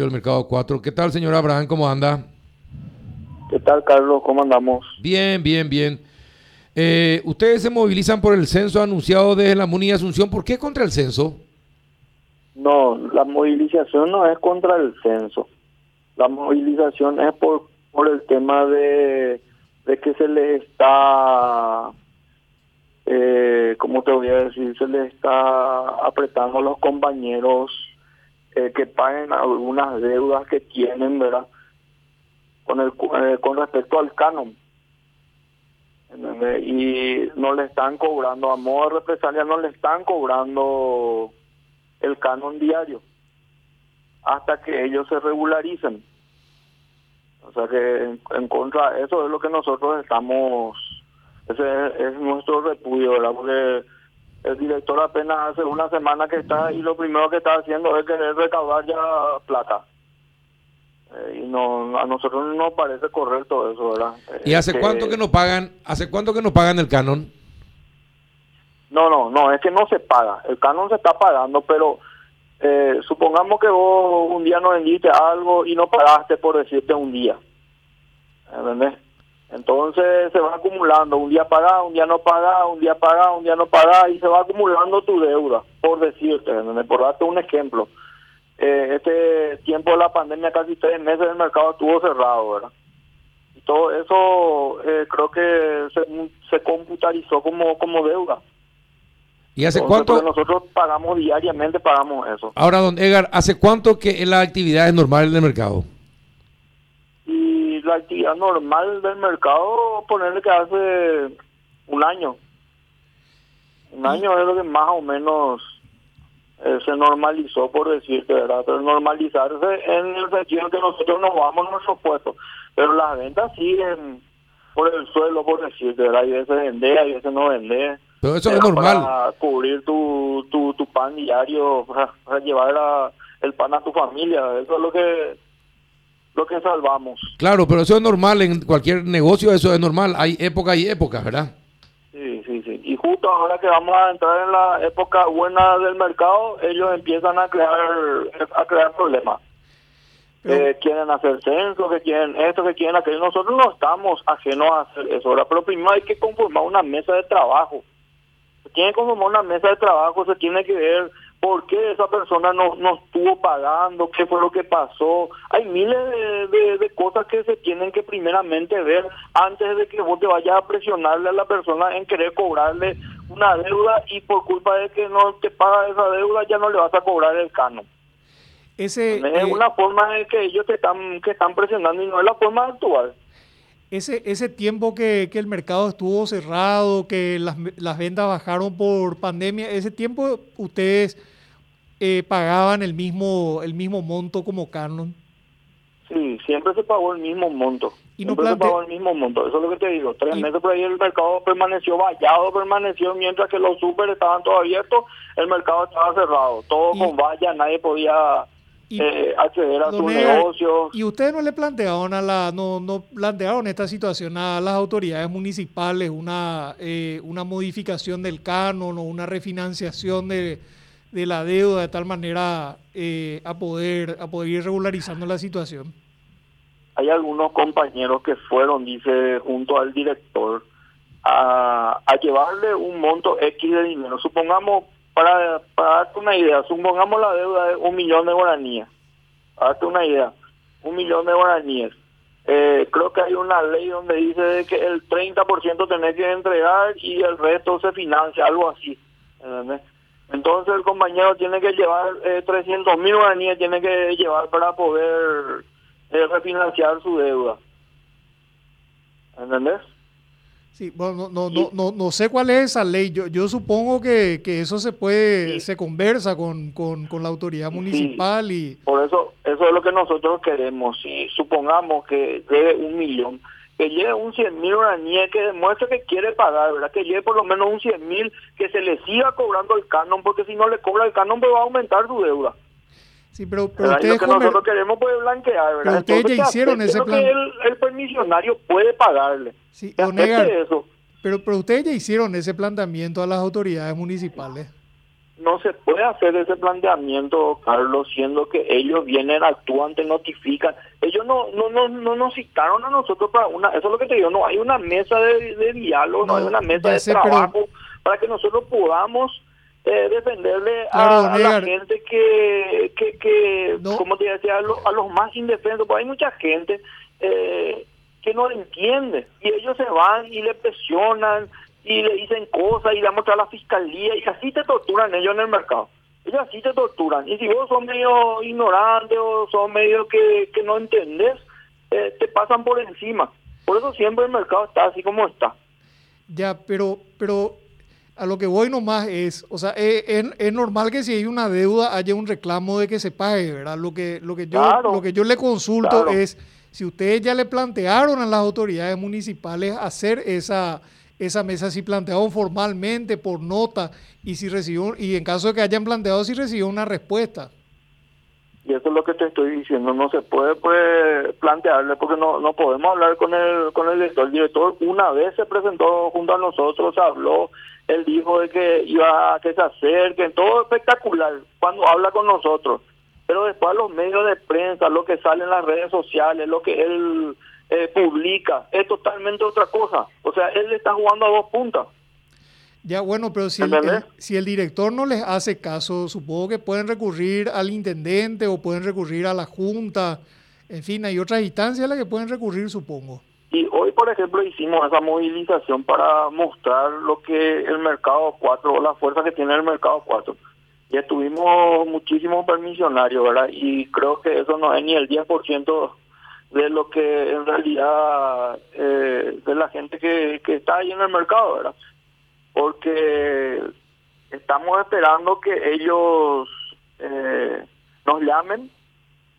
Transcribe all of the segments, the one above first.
del Mercado 4. ¿Qué tal, señor Abraham? ¿Cómo anda? ¿Qué tal, Carlos? ¿Cómo andamos? Bien, bien, bien. Eh, ustedes se movilizan por el censo anunciado desde la MUNI Asunción. ¿Por qué contra el censo? No, la movilización no es contra el censo. La movilización es por, por el tema de, de que se le está, eh, ¿cómo te voy a decir? Se le está apretando a los compañeros eh, que paguen algunas deudas que tienen, ¿verdad? Con, el, eh, con respecto al canon. Y no le están cobrando, a modo de represalia, no le están cobrando el canon diario hasta que ellos se regularicen. O sea que en, contra, eso es lo que nosotros estamos, ese es, es nuestro repudio, ¿verdad? Porque el director apenas hace una semana que está y lo primero que está haciendo es querer recaudar ya plata. Eh, y no a nosotros no nos parece correcto eso, ¿verdad? ¿Y hace cuánto que no pagan, hace cuánto que no pagan el canon? No, no, no, es que no se paga. El canon se está pagando, pero eh, supongamos que vos un día no vendiste algo y no pagaste por decirte un día. ¿Entendés? Entonces se va acumulando, un día pagado, un día no pagado, un día pagado, un día no pagado, y se va acumulando tu deuda, por decirte, por darte un ejemplo. Eh, este tiempo de la pandemia, casi tres meses el mercado estuvo cerrado, ¿verdad? Y todo eso eh, creo que se, se computarizó como, como deuda. ¿Y hace cuánto? Nosotros pagamos diariamente, pagamos eso. Ahora, don Edgar, ¿hace cuánto que la actividad es normal del mercado? La actividad normal del mercado, ponerle que hace un año. Un año es lo que más o menos eh, se normalizó, por decirte, ¿verdad? Pero normalizarse en el sentido que nosotros nos vamos a nuestros puestos, pero las ventas siguen por el suelo, por decirte, ¿verdad? Hay veces vende, hay veces no vende. Pero eso es normal. Para cubrir tu, tu, tu pan diario, para, llevar el pan a tu familia, eso es lo que lo que salvamos. Claro, pero eso es normal en cualquier negocio, eso es normal. Hay época y época, ¿verdad? Sí, sí, sí. Y justo ahora que vamos a entrar en la época buena del mercado, ellos empiezan a crear a crear problemas. Eh, quieren hacer censo, que quieren esto, que quieren aquello. Nosotros no estamos ajenos a hacer eso, ¿verdad? Pero primero hay que conformar una mesa de trabajo. Se tiene que conformar una mesa de trabajo, se tiene que ver por qué esa persona no, no estuvo pagando, qué fue lo que pasó. Hay miles de, cosas que se tienen que primeramente ver antes de que vos te vayas a presionarle a la persona en querer cobrarle una deuda y por culpa de que no te paga esa deuda ya no le vas a cobrar el canon. Ese, es eh, una forma de que ellos te están, que están presionando y no es la forma actual. Ese, ese tiempo que, que el mercado estuvo cerrado, que las, las ventas bajaron por pandemia, ese tiempo ustedes eh, pagaban el mismo, el mismo monto como Canon. Sí, siempre se pagó el mismo monto. ¿Y no siempre se pagó el mismo monto, eso es lo que te digo. Tres meses por ahí el mercado permaneció vallado, permaneció mientras que los super estaban todos abiertos, el mercado estaba cerrado, todo con valla, nadie podía eh, acceder a su negocio. ¿Y ustedes no le plantearon a la, no, no plantearon esta situación a las autoridades municipales, una, eh, una modificación del canon o una refinanciación de de la deuda de tal manera eh, a poder a poder ir regularizando la situación? Hay algunos compañeros que fueron, dice, junto al director, a, a llevarle un monto X de dinero. Supongamos, para, para darte una idea, supongamos la deuda de un millón de guaraníes. Para darte una idea, un millón de guaraníes. Eh, creo que hay una ley donde dice que el 30% tenés que entregar y el resto se financia, algo así. Entonces el compañero tiene que llevar eh, 300 mil guaraníes, tiene que llevar para poder eh, refinanciar su deuda. ¿Entendés? Sí, bueno, no, no, no, no, sé cuál es esa ley. Yo, yo supongo que, que eso se puede, se conversa con, con, con, la autoridad municipal y... Por eso, eso es lo que nosotros queremos. Si supongamos que debe un millón, que lleve un 100 mil guaraníes, que demuestre que quiere pagar, ¿verdad? Que lleve por lo menos un 100 mil, que se le siga cobrando el canon, porque si no le cobra el canon, pues va a aumentar su deuda. Sí, pero, pero ustedes lo que nosotros queremos pues blanquear, ¿verdad? Pero ustedes ya hicieron ese plan. el, el, permisionario puede pagarle. Sí, eso. Pero, pero ustedes ya hicieron ese planteamiento a las autoridades municipales. no se puede hacer ese planteamiento, Carlos, siendo que ellos vienen, actúan, te notifican. Ellos no no no, no nos citaron a nosotros para una, eso es lo que te digo, no hay una mesa de, diálogo, no, hay una mesa de trabajo para que nosotros podamos eh, defenderle a, la gente que, que, que como te decía, a, los más indefensos, porque hay mucha gente eh, que no entiende y ellos se van y le presionan y le dicen cosas y le muestran a la fiscalía y así te torturan ellos en el mercado. Ellos así te torturan. Y si vos sos medio ignorante o sos medio que, que no entendés, eh, te pasan por encima. Por eso siempre el mercado está así como está. Ya, pero, pero a lo que voy nomás es, o sea, es, es, normal que si hay una deuda haya un reclamo de que se pague, ¿verdad? Lo que, lo que, yo, lo que yo le consulto es si ustedes ya le plantearon a las autoridades municipales hacer esa esa mesa si planteado formalmente por nota y si recibió y en caso de que hayan planteado si recibió una respuesta. Y eso es lo que te estoy diciendo, no se puede pues plantearle porque no no podemos hablar con el con el director. El director una vez se presentó junto a nosotros, habló, él dijo de que iba a que se acerquen, todo espectacular cuando habla con nosotros. Pero después los medios de prensa, lo que sale en las redes sociales, lo que él eh, publica, es totalmente otra cosa. O sea, él está jugando a dos puntas. Ya, bueno, pero si el, si el director no les hace caso, supongo que pueden recurrir al intendente o pueden recurrir a la junta. En fin, hay otras instancias a las que pueden recurrir, supongo. Y hoy, por ejemplo, hicimos esa movilización para mostrar lo que el mercado 4, o la fuerza que tiene el mercado 4. Y estuvimos muchísimos permisionarios, ¿verdad? Y creo que eso no es ni el 10% de lo que en realidad eh, de la gente que, que está ahí en el mercado, ¿verdad? Porque estamos esperando que ellos eh, nos llamen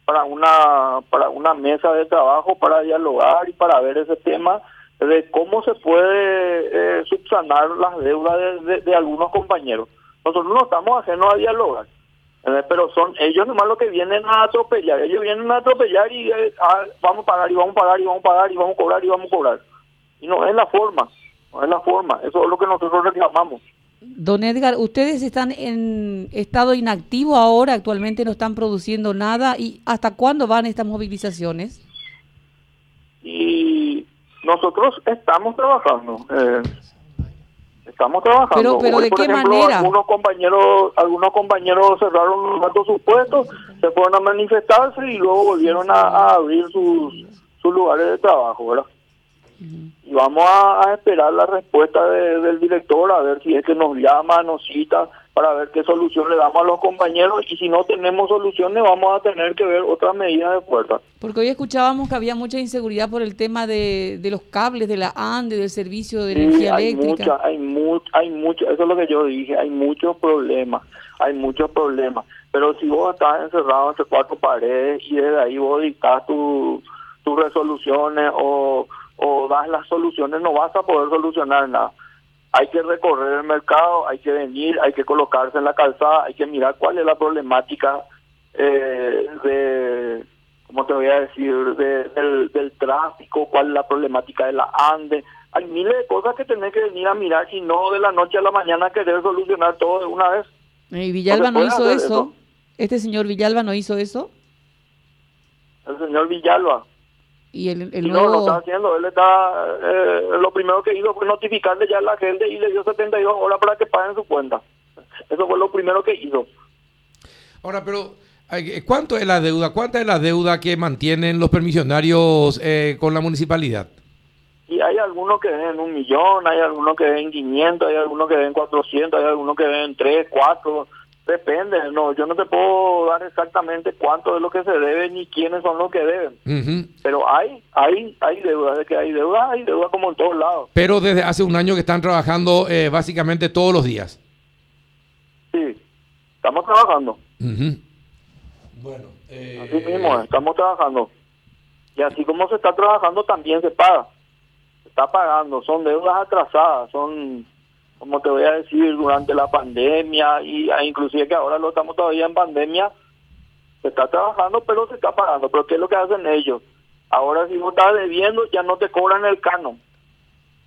para una para una mesa de trabajo para dialogar y para ver ese tema de cómo se puede eh, subsanar las deudas de, algunos compañeros. Nosotros no estamos ajenos a dialogar. Pero son ellos nomás los que vienen a atropellar, ellos vienen a atropellar y eh, vamos a pagar y vamos a pagar y vamos a pagar y vamos a cobrar y vamos a cobrar. Y no es la forma, no es la forma, eso es lo que nosotros reclamamos. Don Edgar, ustedes están en estado inactivo ahora, actualmente no están produciendo nada, ¿y hasta cuándo van estas movilizaciones? Y nosotros estamos trabajando. Eh, Estamos trabajando. Pero, ¿de qué manera? Algunos compañeros, algunos compañeros cerraron sus puestos, se fueron a manifestarse y luego volvieron a, abrir sus, sus lugares de trabajo, ¿verdad? Y vamos a, esperar la respuesta del director, a ver si es que nos llama, nos cita, para ver qué solución le damos a los compañeros y si no tenemos soluciones vamos a tener que ver otras medidas de fuerza. Porque hoy escuchábamos que había mucha inseguridad por el tema de, de los cables de la ANDE, del servicio de energía hay eléctrica. Mucha, hay mucho, hay mucho, eso es lo que yo dije, hay muchos problemas, hay muchos problemas. Pero si vos estás encerrado entre cuatro paredes y desde ahí vos dictás tus resoluciones o, o das las soluciones, no vas a poder solucionar nada hay que recorrer el mercado, hay que venir, hay que colocarse en la calzada, hay que mirar cuál es la problemática eh, de, ¿cómo te voy a decir?, del, tráfico, cuál es la problemática de la ANDE. Hay miles de cosas que tenés que venir a mirar y no de la noche a la mañana querer solucionar todo de una vez. ¿Y Villalba no, hizo eso? ¿Este señor Villalba no hizo eso? El señor Villalba. Y el, el No, lo está haciendo. Él está, eh, lo primero que hizo fue notificarle ya a la gente y le dio 72 horas para que paguen su cuenta. Eso fue lo primero que hizo. Ahora, pero ¿cuánto es la deuda? ¿Cuánta es la deuda que mantienen los permisionarios eh, con la municipalidad? Y hay algunos que ven un millón, hay algunos que ven 500, hay algunos que ven 400, hay algunos que ven 3, 4 Depende, no, yo no te puedo dar exactamente cuánto es lo que se debe ni quiénes son los que deben. Pero hay, hay, hay deuda, de que hay deuda, hay deuda como en todos lados. Pero desde hace un año que están trabajando eh, básicamente todos los días. Sí, estamos trabajando. Bueno, eh, así mismo, estamos trabajando. Y así como se está trabajando, también se paga. Se está pagando, son deudas atrasadas, son como te voy a decir, durante la pandemia y ah, inclusive que ahora lo estamos todavía en pandemia, se está trabajando pero se está pagando. Pero ¿qué es lo que hacen ellos? Ahora si vos estás debiendo ya no te cobran el canon.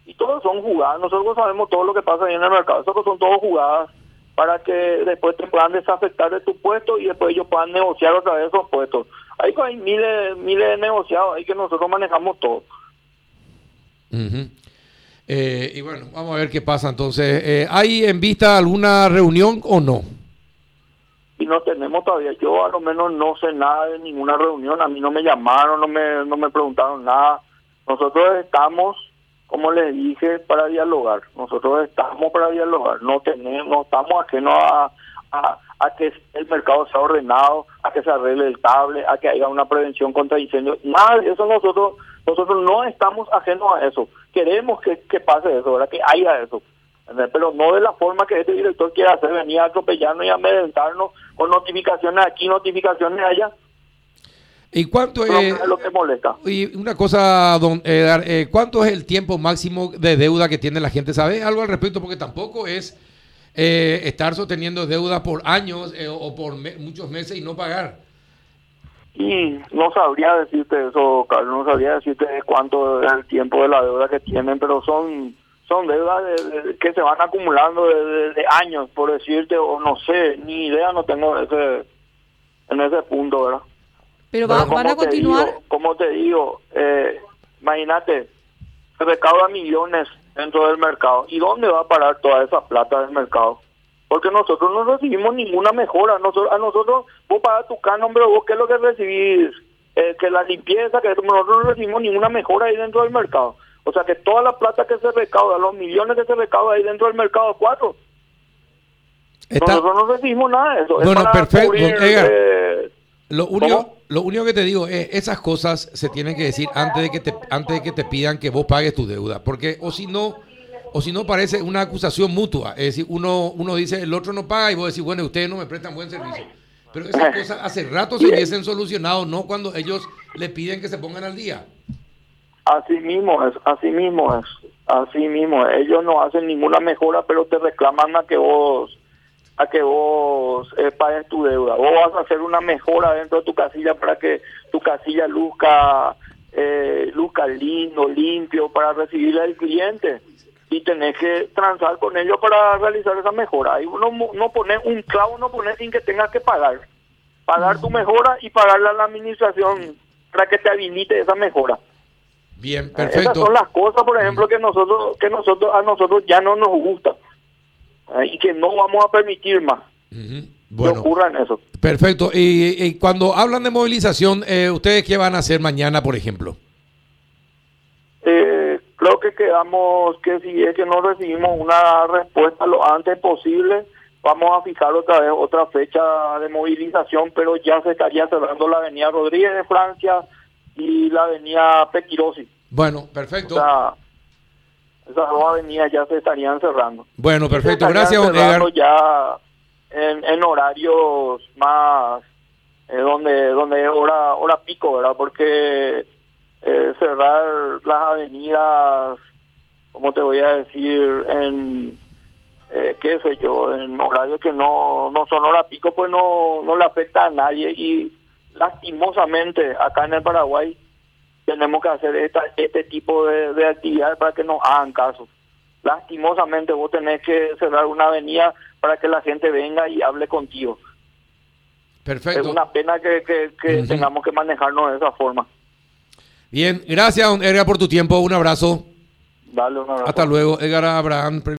Y todos son jugadas, nosotros sabemos todo lo que pasa ahí en el mercado, eso son todos jugadas para que después te puedan desafectar de tu puesto y después ellos puedan negociar otra vez esos puestos. Ahí hay miles, miles de negociados, ahí que nosotros manejamos todo. Eh, y bueno, vamos a ver qué pasa entonces. Eh, ¿Hay en vista alguna reunión o no? Y no tenemos todavía. Yo a lo menos no sé nada de ninguna reunión. A mí no me llamaron, no me, no me preguntaron nada. Nosotros estamos, como les dije, para dialogar. Nosotros estamos para dialogar. No tenemos, estamos ajenos a, a, a que el mercado sea ordenado, a que se arregle el cable, a que haya una prevención contra incendios. Nada eso nosotros nosotros no estamos ajenos a eso. Queremos que, pase eso, ¿verdad? que haya eso. Pero no de la forma que este director quiere hacer, venir a atropellarnos y amedrentarnos con notificaciones aquí, notificaciones allá. ¿Y cuánto es, lo que molesta? Y una cosa, don Edgar, eh, ¿cuánto es el tiempo máximo de deuda que tiene la gente? ¿Sabe algo al respecto? Porque tampoco es eh, estar sosteniendo deuda por años eh, o por muchos meses y no pagar. Y no sabría decirte eso, Carlos, no sabría decirte cuánto es el tiempo de la deuda que tienen, pero son son deudas que se van acumulando de, años, por decirte, o no sé, ni idea no tengo ese, en ese punto, ¿verdad? Pero, van a continuar. como te digo, eh, imagínate, se recauda millones dentro del mercado. ¿Y dónde va a parar toda esa plata del mercado? Porque nosotros no recibimos ninguna mejora. Nosotros, a nosotros, vos pagas tu canon, pero vos qué es lo que recibís, eh, que la limpieza, que nosotros no recibimos ninguna mejora ahí dentro del mercado. O sea que toda la plata que se recauda, los millones que se recauda ahí dentro del mercado, cuatro. Nosotros no recibimos nada de eso. Bueno, perfecto. Eh, lo único, lo único que te digo es esas cosas se tienen que decir antes de que te antes de que te pidan que vos pagues tu deuda, porque o si no o si no parece una acusación mutua. Es decir, uno, uno dice, el otro no paga y vos decís, bueno, ustedes no me prestan buen servicio. Pero esas cosas hace rato se hubiesen solucionado, no cuando ellos le piden que se pongan al día. Así mismo es, así mismo es, así mismo. Ellos no hacen ninguna mejora, pero te reclaman a que vos a que vos eh, pagues tu deuda. Vos vas a hacer una mejora dentro de tu casilla para que tu casilla luzca, eh, luzca lindo, limpio, para recibirle al cliente y tenés que transar con ellos para realizar esa mejora. Ahí uno no pone un clavo, no pone sin que tengas que pagar. Pagar tu mejora y pagarle a la administración para que te habilite esa mejora. Bien, perfecto. Esas son las cosas, por ejemplo, que nosotros que nosotros a nosotros ya no nos gusta y que no vamos a permitir más. que ocurran eso. Perfecto. Y, cuando hablan de movilización, eh, ¿ustedes qué van a hacer mañana, por ejemplo? Creo que quedamos que si es que no recibimos una respuesta lo antes posible, vamos a fijar otra vez otra fecha de movilización, pero ya se estaría cerrando la avenida Rodríguez de Francia y la avenida Pequirosi. Bueno, perfecto. O sea, esas dos avenidas ya se estarían cerrando. Bueno, perfecto. Gracias, Edgar. Ya en, en horarios más eh, donde donde es hora hora pico, ¿verdad? Porque eh, cerrar las avenidas, como te voy a decir, en, eh, qué sé yo, en horarios que no, no son hora pico, pues no, no le afecta a nadie y lastimosamente acá en el Paraguay tenemos que hacer esta, este tipo de, de actividades para que nos hagan caso. Lastimosamente vos tenés que cerrar una avenida para que la gente venga y hable contigo. Perfecto. Es una pena que, que, tengamos que manejarnos de esa forma. Bien, gracias Edgar por tu tiempo, un abrazo. Dale un abrazo. Hasta luego, Edgar Abraham.